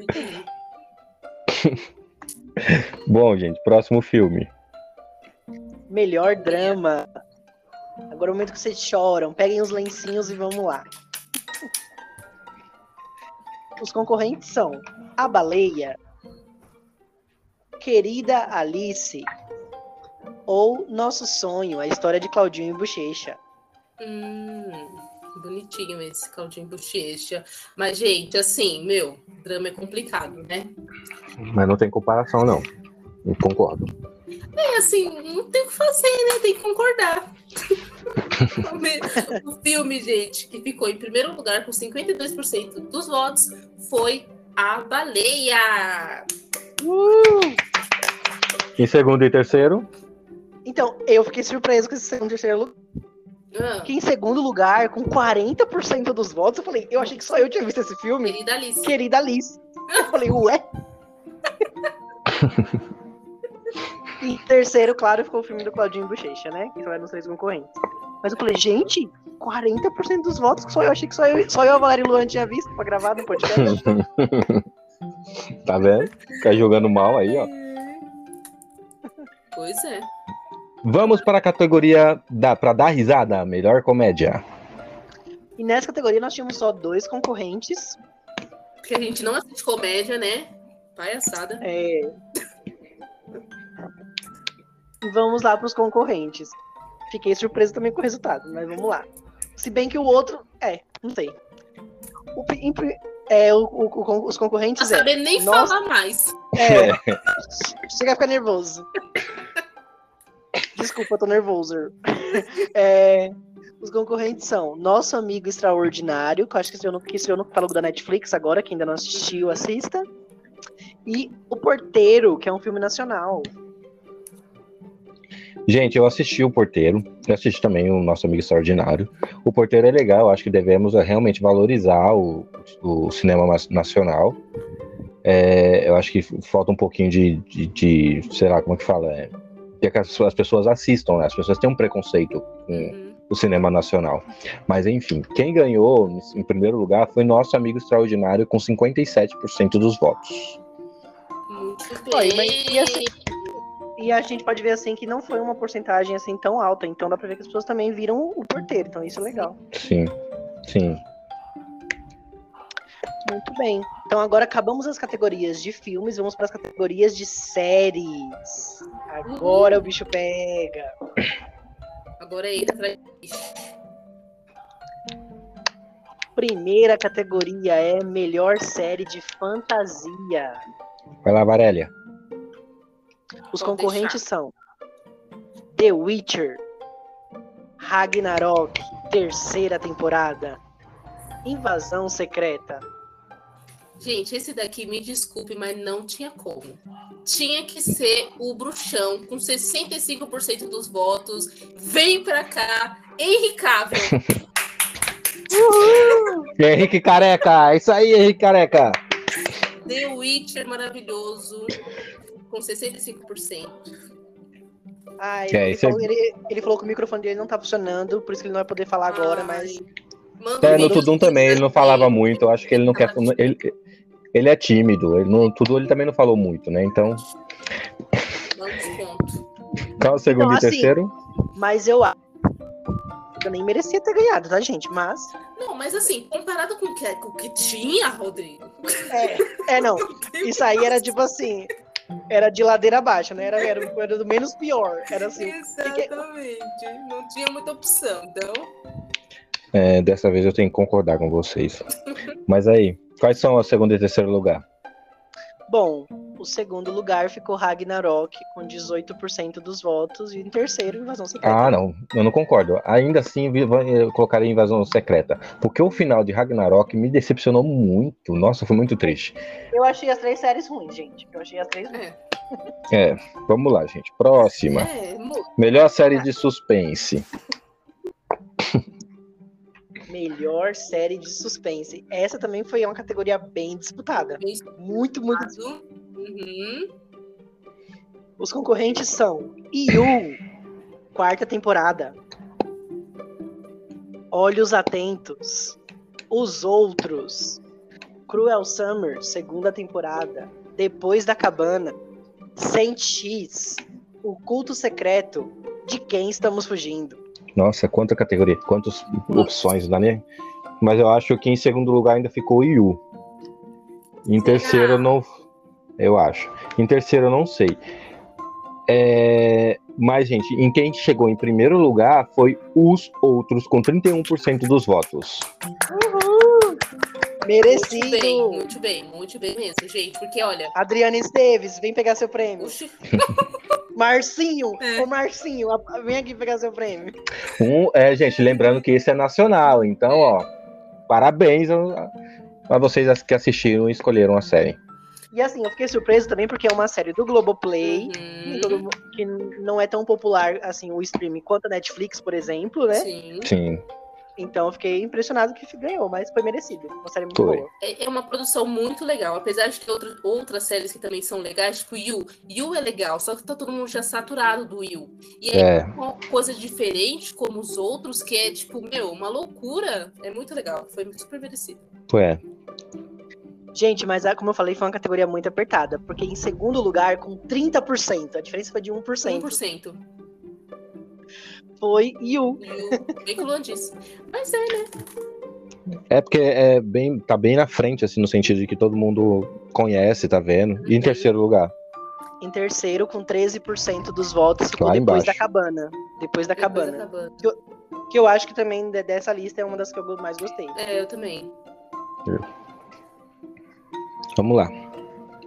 Speaker 1: [laughs]
Speaker 3: Bom, gente, próximo filme.
Speaker 2: Melhor drama. Agora é o momento que vocês choram. Peguem os lencinhos e vamos lá. Os concorrentes são A Baleia, Querida Alice ou Nosso Sonho, a história de Claudinho e Bochecha.
Speaker 1: Hum, bonitinho esse Claudinho Bochecha. Mas, gente, assim, meu, drama é complicado, né?
Speaker 3: Mas não tem comparação, não. Eu concordo.
Speaker 1: É assim, não tem o que fazer, né? Tem que concordar. O filme, gente, que ficou em primeiro lugar com 52% dos votos foi A Baleia.
Speaker 3: Em segundo e terceiro,
Speaker 2: Então, eu fiquei surpreso com esse segundo e terceiro lugar.
Speaker 1: Ah,
Speaker 2: Que em segundo lugar, com 40% dos votos, eu falei, eu achei que só eu tinha visto esse filme.
Speaker 1: querida Alice.
Speaker 2: Querida Alice. Eu falei, ué? [laughs] e terceiro, claro, ficou o filme do Claudinho Bochecha, né? Que eram os três concorrentes. Mas eu falei, gente, 40% dos votos, que só eu achei que só eu, só eu e a Valéria Luan tinha visto pra gravar no podcast. [laughs]
Speaker 3: tá vendo? Fica jogando mal aí, ó.
Speaker 1: Pois é.
Speaker 3: Vamos para a categoria da, para dar risada, melhor comédia.
Speaker 2: e nessa categoria nós tínhamos só dois concorrentes.
Speaker 1: Porque a gente não assiste comédia, né? Palhaçada.
Speaker 2: É... Vamos lá pros concorrentes. Fiquei surpreso também com o resultado, mas vamos lá. Se bem que o outro. É, não sei. O, em é, o- o- os concorrentes é.
Speaker 1: saber nem
Speaker 2: Nossa.
Speaker 1: falar mais.
Speaker 2: É. Chega a ficar nervoso. Desculpa, eu tô nervoso. É, os concorrentes são Nosso Amigo Extraordinário, que eu acho que esse eu não, que esse eu não falo da Netflix agora, que ainda não assistiu, assista. E O Porteiro, que é um filme nacional.
Speaker 3: Gente, eu assisti o Porteiro, eu assisti também o Nosso Amigo Extraordinário. O Porteiro é legal, eu acho que devemos é, realmente valorizar o, o cinema nacional. É, eu acho que falta um pouquinho de, de, de, sei lá, como é que fala? É, que as, as pessoas assistam, né? As pessoas têm um preconceito com
Speaker 1: Uhum.
Speaker 3: o cinema nacional. Mas enfim, quem ganhou em primeiro lugar foi Nosso Amigo Extraordinário com 57% dos votos.
Speaker 1: Muito bem.
Speaker 2: mas e assim- E a gente pode ver assim que não foi uma porcentagem assim tão alta, então dá pra ver que as pessoas também viram o porteiro, então isso é legal.
Speaker 3: Sim, sim.
Speaker 2: Muito bem. Então agora acabamos as categorias de filmes, vamos para as categorias de séries. Agora o bicho pega.
Speaker 1: Agora entra.
Speaker 2: Primeira categoria é melhor série de fantasia.
Speaker 3: Vai lá, Varélia.
Speaker 2: Os concorrentes são The Witcher, Ragnarok, terceira temporada, Invasão Secreta,
Speaker 1: Gente, esse daqui, me desculpe, mas não tinha como. Tinha que ser o bruxão, com 65% dos votos. Vem pra cá, Henricável. [laughs]
Speaker 3: Henrique Careca, é isso aí, Henrique Careca.
Speaker 1: The Witcher maravilhoso, com 65%.
Speaker 2: Ah, ele,
Speaker 3: É,
Speaker 2: ele
Speaker 3: é-
Speaker 2: falou, ele- ele falou que o microfone dele não tá funcionando, por isso que ele não vai poder falar agora, mas.
Speaker 1: manda
Speaker 3: É,
Speaker 1: um
Speaker 3: no Tudum também, ele não falava muito. Eu acho que ele não quer. Ele, ele é tímido. Ele no Tudo ele também não falou muito, né? Então, qual é o segundo
Speaker 2: Não,
Speaker 3: e
Speaker 2: assim-
Speaker 3: terceiro?
Speaker 2: Mas eu acho. Eu nem merecia ter ganhado, tá, gente? Mas.
Speaker 1: Não, mas assim, comparado com o que, com o que tinha, Rodrigo.
Speaker 2: É, é não. [laughs] Isso aí era tipo assim. Era de ladeira abaixo, né? Era, era, era do menos pior. Era assim. [laughs]
Speaker 1: Exatamente. Não tinha muita opção. Então,
Speaker 3: É, dessa vez eu tenho que concordar com vocês. [laughs] Mas aí, quais são o segundo e terceiro lugar?
Speaker 2: Bom, o segundo lugar ficou Ragnarok com 18% dos votos. E em terceiro, Invasão Secreta.
Speaker 3: Ah, não, eu não concordo. Ainda assim, vi- eu colocaria invasão secreta. Porque o final de Ragnarok me decepcionou muito. Nossa, foi muito triste.
Speaker 2: Eu achei as três séries ruins, gente. Eu achei as três ruins.
Speaker 1: é.
Speaker 3: É, vamos lá, gente. Próxima.
Speaker 1: É,
Speaker 3: Melhor série de suspense.
Speaker 2: Melhor série de suspense. Essa também foi uma categoria bem disputada. Muito, muito
Speaker 1: explicado. Uhum.
Speaker 2: Os concorrentes são IU, quarta temporada. Olhos Atentos. Os Outros. Cruel Summer, segunda temporada. Depois da Cabana. 100x. O Culto Secreto. De quem estamos fugindo?
Speaker 3: Nossa, quanta categoria, quantas opções, dá nem. Mas eu acho que em segundo lugar ainda ficou o Yu. Em terceiro eu não. Eu acho. Em terceiro eu não sei. É, Mas, gente, em quem chegou em primeiro lugar foi os outros, com 31% dos votos.
Speaker 2: Merecido!
Speaker 1: Muito bem, muito bem, muito bem mesmo, gente. Porque, olha,
Speaker 2: Adriana Esteves, vem pegar seu prêmio.
Speaker 1: o Chi- [laughs]
Speaker 2: Marcinho,
Speaker 1: É.
Speaker 2: ô Marcinho, vem aqui pegar seu prêmio.
Speaker 3: Um, é, gente, lembrando que esse é nacional, então, ó, parabéns a, a vocês que assistiram e escolheram a série.
Speaker 2: E assim, eu fiquei surpreso também porque é uma série do Globoplay,
Speaker 1: Uhum,
Speaker 2: que, todo mu- que não é tão popular assim o streaming quanto a Netflix, por exemplo, né?
Speaker 1: Sim.
Speaker 3: Sim,
Speaker 2: Então eu fiquei impressionado que ganhou, mas foi merecido. Uma série muito
Speaker 3: Foi.
Speaker 2: boa.
Speaker 1: É é uma produção muito legal. Apesar de ter outra- outras séries que também são legais, tipo Yu. Yu é legal, só que tá todo mundo já saturado do Yu. E aí,
Speaker 3: é.
Speaker 1: uma coisa diferente, como os outros, que é, tipo, meu, uma loucura. É muito legal. Foi super merecido.
Speaker 3: É.
Speaker 2: Gente, mas ah, como eu falei, foi uma categoria muito apertada, porque em segundo lugar, com 30%, a diferença foi de 1%,
Speaker 1: 100%.
Speaker 2: foi Yu.
Speaker 1: Bem que o Luan disse. Mas é, né?
Speaker 3: É porque é bem, tá bem na frente, assim, no sentido de que todo mundo conhece, tá vendo. E em terceiro lugar?
Speaker 2: Em terceiro, com 13% dos votos, ficou depois
Speaker 3: embaixo.
Speaker 2: da cabana. Depois da
Speaker 1: Depois
Speaker 2: cabana.
Speaker 1: acabando.
Speaker 2: Que eu acho que também de- dessa lista é uma das que eu mais gostei.
Speaker 1: É, eu também.
Speaker 3: Vamos lá.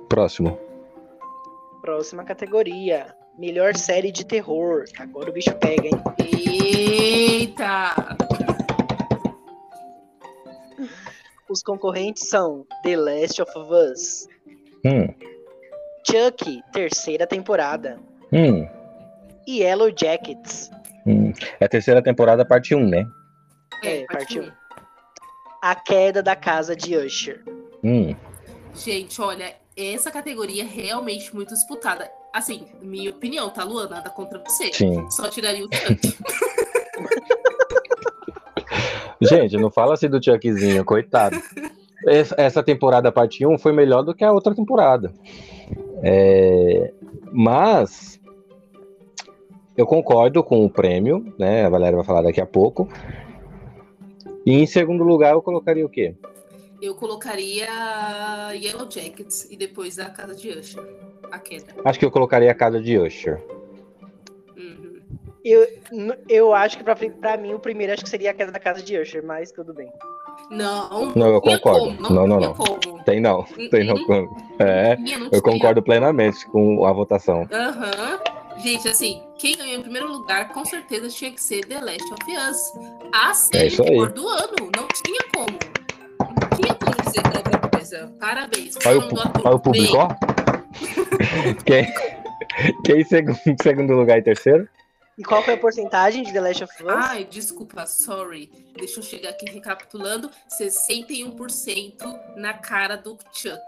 Speaker 3: Próximo.
Speaker 2: Próxima categoria. Melhor série de terror. Agora o bicho pega, hein?
Speaker 1: Eita!
Speaker 2: Os concorrentes são The Last of Us,
Speaker 3: Hum,
Speaker 2: Chuck, terceira temporada,
Speaker 3: hum,
Speaker 2: e Yellow Jackets.
Speaker 3: hum. É a terceira temporada, parte 1, né?
Speaker 2: É,
Speaker 1: parte
Speaker 2: partiu.
Speaker 1: um.
Speaker 2: A queda da casa de Usher.
Speaker 3: Hum.
Speaker 1: Gente, olha, essa categoria é realmente muito disputada. Assim, minha opinião, tá, Luana? Nada contra você.
Speaker 3: Sim.
Speaker 1: Só tiraria o Chuck. [laughs]
Speaker 3: Gente, não fala assim do Chuckzinho, coitado. Essa- Essa temporada, parte 1, foi melhor do que a outra temporada. É, Mas eu concordo com o prêmio, né? A Valéria vai falar daqui a pouco. E em segundo lugar, eu colocaria o quê?
Speaker 1: Eu colocaria Yellow Jackets e depois a casa de Usher. A queda.
Speaker 3: Acho que eu colocaria a casa de Usher.
Speaker 1: Uhum.
Speaker 2: Eu, eu acho que pra, pra mim o primeiro acho que seria a queda da casa de Usher, mas tudo bem.
Speaker 1: Não,
Speaker 3: Não, eu concordo.
Speaker 1: como,
Speaker 3: Não, não, não.
Speaker 1: como.
Speaker 3: Tem não, tem não. É,
Speaker 1: Tinha, não
Speaker 3: eu concordo plenamente com a votação.
Speaker 1: Aham. Gente, assim, quem ganhou em primeiro lugar com certeza tinha que ser The Last of Us. A série
Speaker 3: É aí.
Speaker 1: terror do ano. Não tinha como. Dizer outra coisa. Parabéns.
Speaker 3: Olha o, olha o público, ó. quem, quem em segundo, segundo lugar e terceiro?
Speaker 2: E qual foi a porcentagem de The Last of Us?
Speaker 1: Ai, desculpa, sorry. Deixa eu chegar aqui recapitulando. 61% na cara do Chuck.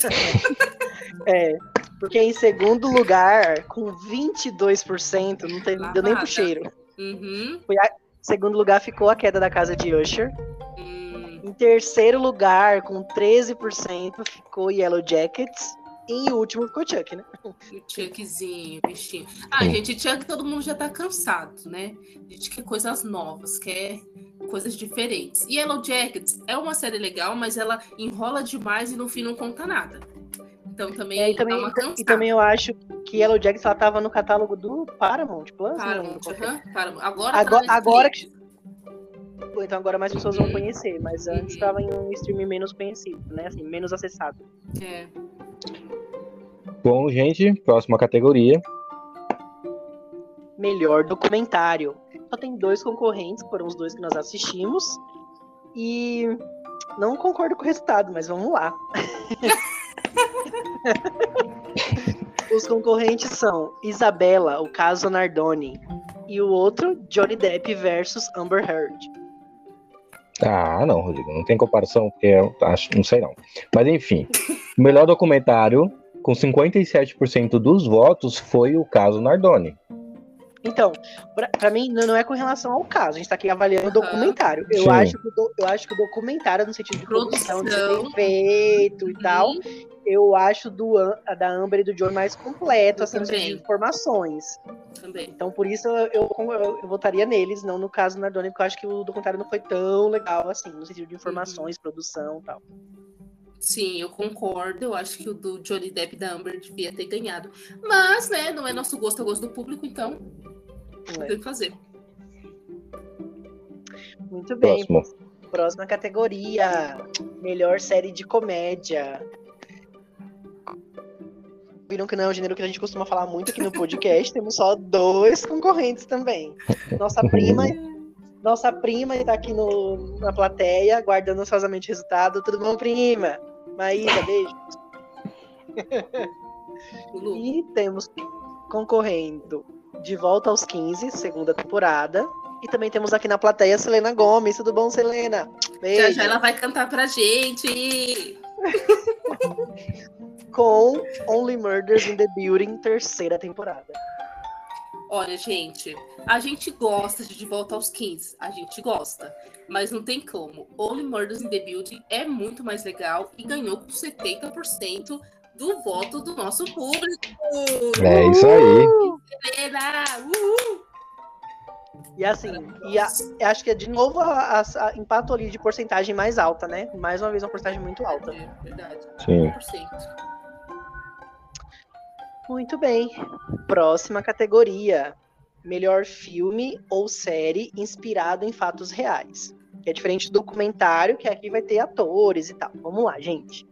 Speaker 1: [laughs]
Speaker 2: É, porque em segundo lugar, com 22%, não teve, deu nem pro cheiro.
Speaker 1: Uhum.
Speaker 2: Em segundo lugar ficou a queda da casa de Usher. Em terceiro lugar, com 13%, ficou Yellow Jackets. E em último ficou Chuck, né?
Speaker 1: o Chuckzinho, bichinho. Ah, gente, Chuck todo mundo já tá cansado, né? A gente quer coisas novas, quer coisas diferentes. E Yellow Jackets é uma série legal, mas ela enrola demais e no fim não conta nada. Então também,
Speaker 2: É, e, também
Speaker 1: uma cansada.
Speaker 2: e também eu acho que Yellow Jackets ela tava no catálogo do Paramount Plus. não
Speaker 1: Paramount,
Speaker 2: é.
Speaker 1: aham, Paramount. Agora, tá
Speaker 2: Agora, agora que. Então agora mais pessoas vão conhecer, mas antes
Speaker 1: Uhum.
Speaker 2: estava em um streaming menos conhecido, né? Assim, menos acessado.
Speaker 1: É.
Speaker 3: Bom, gente, próxima categoria.
Speaker 2: Melhor documentário. Só tem dois concorrentes, que foram os dois que nós assistimos. E não concordo com o resultado, mas vamos lá. [laughs] os concorrentes são Isabela, o caso Nardoni, e o outro, Johnny Depp versus Amber Heard.
Speaker 3: Ah, não, Rodrigo, não tem comparação, porque eu acho, não sei não. Mas enfim, o melhor documentário, com 57% dos votos, foi o caso Nardoni.
Speaker 2: Então, pra, pra mim, não é com relação ao caso, a gente tá aqui avaliando o documentário. Eu
Speaker 3: Sim.
Speaker 2: acho, que o do- eu acho que o documentário, no sentido de produção, de ser
Speaker 1: Produção.
Speaker 2: feito e tal,
Speaker 1: Uhum.
Speaker 2: Eu acho do, da Amber e do John mais completo, assim, de informações.
Speaker 1: Também.
Speaker 2: Então, por isso, eu, eu, eu votaria neles, não no caso do Nardoni, porque eu acho que o documentário não foi tão legal, assim, no sentido de informações,
Speaker 1: Uhum.
Speaker 2: produção e tal.
Speaker 1: Sim, eu concordo. Eu acho que o do Johnny Depp da Amber devia ter ganhado. Mas, né, não é nosso gosto, é gosto do público, então não
Speaker 2: É.
Speaker 1: tem que fazer.
Speaker 2: Muito bem.
Speaker 3: Próximo.
Speaker 2: Próxima categoria: melhor série de comédia. Viram que não é um gênero que a gente costuma falar muito aqui no podcast. Temos só dois concorrentes também. Nossa prima, nossa prima está aqui no, na plateia, aguardando ansiosamente o resultado. Tudo bom, prima? Maísa, beijo. E temos concorrendo de volta aos 15, segunda temporada. E também temos aqui na plateia Selena Gomes. Tudo bom, Selena? Beijo.
Speaker 1: Já já ela vai cantar pra gente. [laughs]
Speaker 2: com Only Murders in the Building, terceira temporada.
Speaker 1: Olha, gente, a gente gosta de De Volta aos 15. A gente gosta. Mas não tem como. Only Murders in the Building é muito mais legal e ganhou com 70% do voto do nosso público.
Speaker 3: É isso aí.
Speaker 1: Uhul!
Speaker 2: E assim, e a- acho que é de novo a, a, a empatou ali de porcentagem mais alta, né? Mais uma vez uma porcentagem muito alta.
Speaker 1: É verdade.
Speaker 3: Sim.
Speaker 1: 100%.
Speaker 2: Muito bem. Próxima categoria: melhor filme ou série inspirado em fatos reais. Que é diferente do documentário, que aqui vai ter atores e tal. Vamos lá, gente.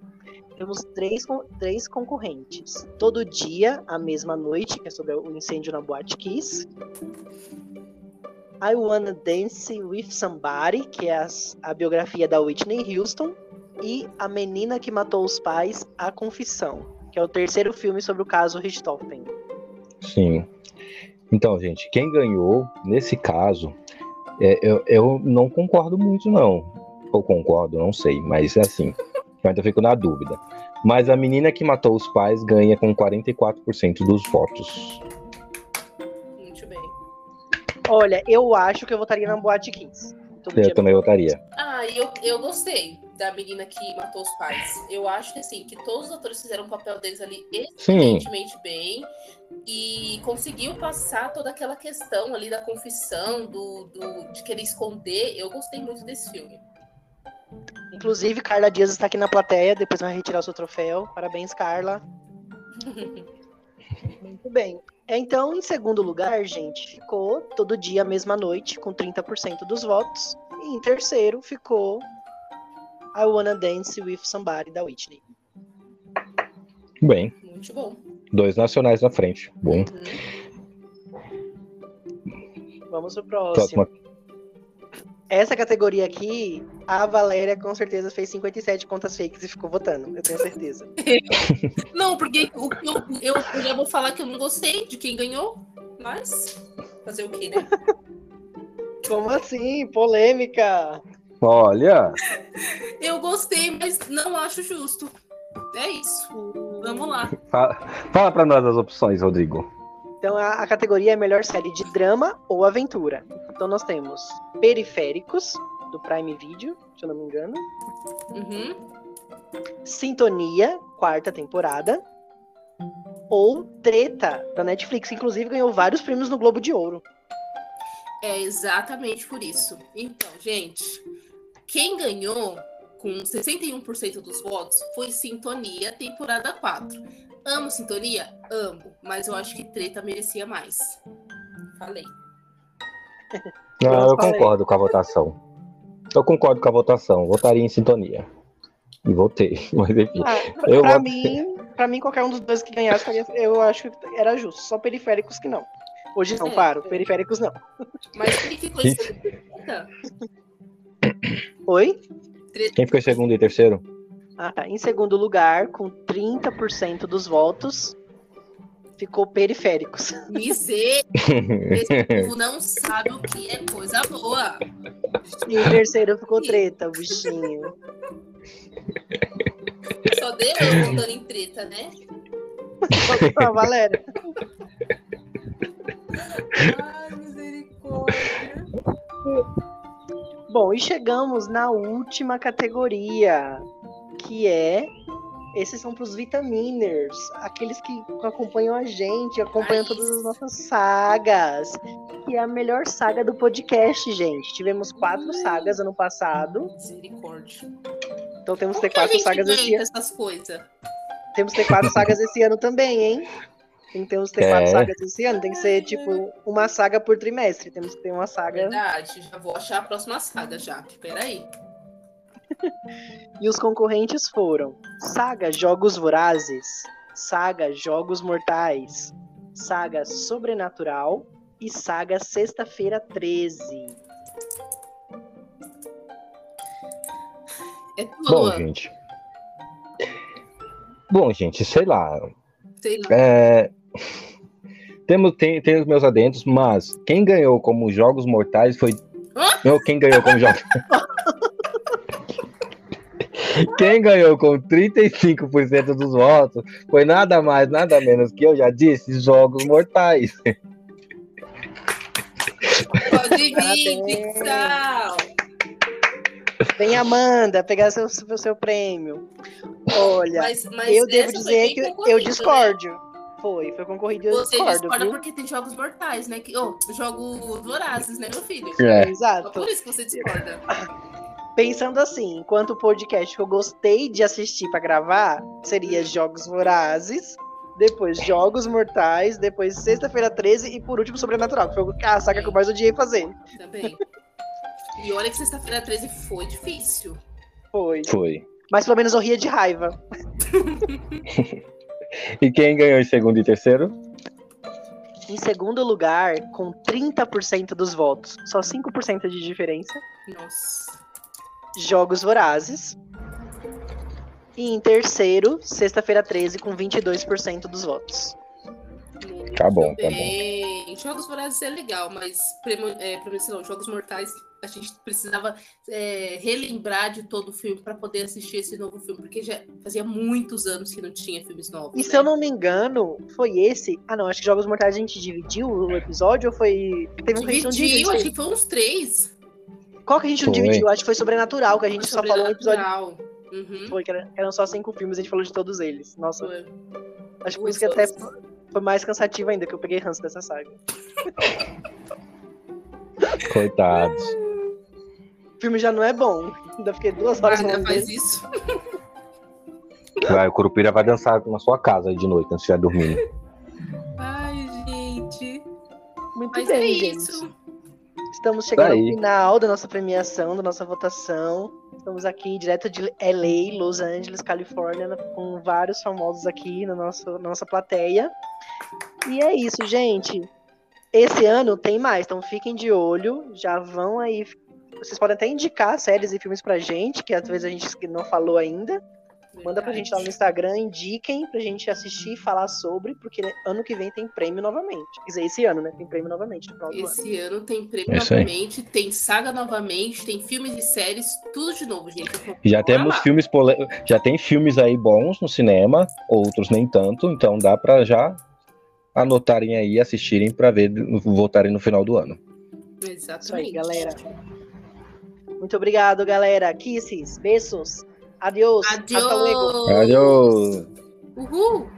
Speaker 2: Temos três, três concorrentes. Todo dia, a mesma noite, que é sobre o incêndio na Boate Kiss. I Wanna Dance with Somebody, que é a biografia da Whitney Houston. E A Menina que Matou os Pais, A Confissão, que é o terceiro filme sobre o caso Richthofen.
Speaker 3: Sim. Então, gente, quem ganhou nesse caso, é, eu, eu não concordo muito, não. Ou concordo, não sei, mas é assim. Eu ainda fico na dúvida. Mas a menina que matou os pais ganha com 44% dos votos.
Speaker 1: Muito bem.
Speaker 2: Olha, eu acho que eu votaria na Boate Kiss. Todo
Speaker 3: Eu
Speaker 2: dia-
Speaker 3: também votaria.
Speaker 1: Ah, eu, eu gostei da menina que matou os pais. Eu acho que assim, que todos os atores fizeram o papel deles ali
Speaker 3: Sim,
Speaker 1: excelentemente bem e conseguiu passar toda aquela questão ali da confissão, do, do- de querer esconder. Eu gostei muito desse filme.
Speaker 2: Inclusive, Carla Dias está aqui na plateia, depois vai retirar o seu troféu. Parabéns, Carla. [laughs] Muito bem. Então, em segundo lugar, gente, ficou Todo Dia, Mesma Noite, com 30% dos votos. E em terceiro ficou I Wanna Dance with Somebody, da Whitney.
Speaker 3: bem.
Speaker 1: Muito bom.
Speaker 3: Dois nacionais na frente. Bom.
Speaker 2: Vamos pro próximo.
Speaker 3: Próxima.
Speaker 2: Essa categoria aqui, a Valéria com certeza fez 57 contas fakes e ficou votando. Eu tenho certeza. [laughs]
Speaker 1: Não, porque eu, eu, eu já vou falar que eu não gostei de quem ganhou, mas fazer o quê, né? [laughs]
Speaker 2: Como assim? Polêmica!
Speaker 3: Olha,
Speaker 1: Eu gostei, mas não acho justo. É isso. Vamos lá.
Speaker 3: fala, fala pra nós as opções, Rodrigo.
Speaker 2: Então a, a categoria é melhor série de drama ou aventura. Então nós temos Periféricos, do Prime Video, se eu não me engano.
Speaker 1: Uhum.
Speaker 2: Sintonia, quarta temporada. Ou Treta, da Netflix. Inclusive ganhou vários prêmios no Globo de Ouro.
Speaker 1: É exatamente por isso. Então, gente, quem ganhou com 61% dos votos foi Sintonia, temporada 4. Amo Sintonia? Amo, mas eu acho que Treta merecia mais. Falei. [laughs]
Speaker 3: Não,
Speaker 2: Eu falei.
Speaker 3: concordo com a votação. Eu concordo com a votação. Votaria em sintonia. E votei. [laughs] Mas enfim.
Speaker 2: Ah,
Speaker 3: Eu
Speaker 2: pra mim, pra mim, qualquer um dos dois que ganhasse, eu acho que era justo. Só periféricos que não. Hoje não,
Speaker 1: É.
Speaker 2: paro. Periféricos não.
Speaker 1: Mas quem ficou em?
Speaker 2: Oi?
Speaker 3: Quem ficou em segundo e terceiro?
Speaker 2: Ah, tá. Em segundo lugar, com 30% dos votos, ficou periféricos.
Speaker 1: Miser. Esse [laughs] povo não sabe o que é coisa boa.
Speaker 2: E em terceiro ficou treta, o bichinho.
Speaker 1: Só deu eu em treta, né?
Speaker 2: Ah, Valéria.
Speaker 1: Ai, misericórdia.
Speaker 2: Bom, e chegamos na última categoria, que é. Esses são pros vitaminers, aqueles que acompanham a gente, acompanham
Speaker 1: Raiz.
Speaker 2: todas as nossas sagas. Que é a melhor saga do podcast, gente. Tivemos quatro sagas ano passado,
Speaker 1: Misericórdia.
Speaker 2: então temos que ter quatro sagas esse ano.
Speaker 1: essas coisas?
Speaker 2: Temos que ter quatro sagas esse ano também, hein? Tem que ter quatro
Speaker 3: É.
Speaker 2: sagas esse ano. Tem que ser, tipo, uma saga por trimestre. Temos que ter uma saga.
Speaker 1: Verdade, já vou achar a próxima saga já. Peraí.
Speaker 2: E os concorrentes foram Saga Jogos Vorazes, Saga Jogos Mortais, Saga Sobrenatural e Saga Sexta-feira 13.
Speaker 1: É tua,
Speaker 3: Bom, gente. Bom, gente, sei lá.
Speaker 1: Sei lá.
Speaker 3: É, Temos, tem, tem os meus adendos, mas quem ganhou como Jogos Mortais foi. Não, quem ganhou como Jogos. Quem ganhou com 35% dos votos foi nada mais, nada menos que eu já disse, Jogos Mortais.
Speaker 1: Pode vir. Pixel.
Speaker 2: Vem Amanda pegar seu, seu, seu prêmio. Olha,
Speaker 1: Mas, mas
Speaker 2: eu devo dizer que eu
Speaker 1: concorrida, né?
Speaker 2: Foi, foi concorrido eu
Speaker 1: Você
Speaker 2: discordo,
Speaker 1: discorda
Speaker 2: viu?
Speaker 1: porque tem jogos mortais, né? Que, oh, jogos vorazes, né, meu filho?
Speaker 3: É.
Speaker 2: Exato.
Speaker 1: por isso que você discorda.
Speaker 2: Pensando assim, enquanto o podcast que eu gostei de assistir pra gravar seria Jogos Vorazes, depois Jogos Mortais, depois Sexta-feira 13 e por último Sobrenatural, que foi a saga que eu mais odiei fazer.
Speaker 1: Também. E olha que sexta-feira 13 foi difícil.
Speaker 2: Foi.
Speaker 3: Foi.
Speaker 2: Mas pelo menos eu ria de raiva. [laughs]
Speaker 3: E quem ganhou em segundo e terceiro?
Speaker 2: Em segundo lugar, com 30% dos votos, só 5% de diferença,
Speaker 1: Nossa.
Speaker 2: Jogos Vorazes. E em terceiro, Sexta-feira 13, com 22% dos votos.
Speaker 3: Tá bom, tá bom.
Speaker 1: Jogos Vorazes é legal, mas é, lá, Jogos Mortais a gente precisava é, relembrar de todo o filme para poder assistir esse novo filme, porque já fazia muitos anos que não tinha filmes novos.
Speaker 2: E
Speaker 1: né?
Speaker 2: se eu não me engano, foi esse. Ah, não, acho que Jogos Mortais a gente dividiu o episódio ou foi. Teve um que a gente não
Speaker 1: Dividiu,
Speaker 2: dividiu.
Speaker 1: acho que foi uns três.
Speaker 2: Qual que a gente não
Speaker 3: Foi.
Speaker 2: dividiu? Acho que foi Sobrenatural, que a gente só falou um episódio.
Speaker 1: Sobrenatural. Uhum.
Speaker 2: Foi, que era- eram só cinco filmes, a gente falou de todos eles. Nossa,
Speaker 1: Foi.
Speaker 2: acho que por isso que até foi mais cansativo ainda, que eu peguei ranço dessa saga.
Speaker 3: Coitados. [laughs]
Speaker 2: O filme já não é bom. Ainda fiquei duas horas
Speaker 1: Ainda faz
Speaker 2: dele.
Speaker 1: isso.
Speaker 3: Vai, o Curupira vai dançar na sua casa aí de noite, quando estiver dormindo.
Speaker 1: Ai, gente.
Speaker 2: Muito
Speaker 1: Mas
Speaker 2: bem,
Speaker 1: é
Speaker 2: gente.
Speaker 1: isso.
Speaker 2: Estamos chegando
Speaker 3: Daí.
Speaker 2: ao final da nossa premiação, da nossa votação. Estamos aqui direto de LA, Los Angeles, Califórnia, com vários famosos aqui na nossa, na nossa plateia. E é isso, gente. Esse ano tem mais, então fiquem de olho. Já vão aí Vocês podem até indicar séries e filmes pra gente, que às vezes a gente não falou ainda. Manda pra gente lá no Instagram, indiquem pra gente assistir e falar sobre, porque ano que vem tem prêmio novamente. Quer dizer, esse ano, né? Tem prêmio novamente. No
Speaker 1: esse ano. ano tem prêmio é novamente, tem saga novamente, tem filmes e séries, tudo de novo, gente.
Speaker 3: Já temos lá. filmes pole... já tem filmes aí bons no cinema, outros nem tanto, então dá pra já anotarem aí, assistirem para ver, voltarem no final do ano.
Speaker 1: Exatamente. Isso aí,
Speaker 2: galera. Muito obrigado, galera. Kisses, beijos. Adiós.
Speaker 1: Adiós.
Speaker 3: Adiós.
Speaker 1: Uhul.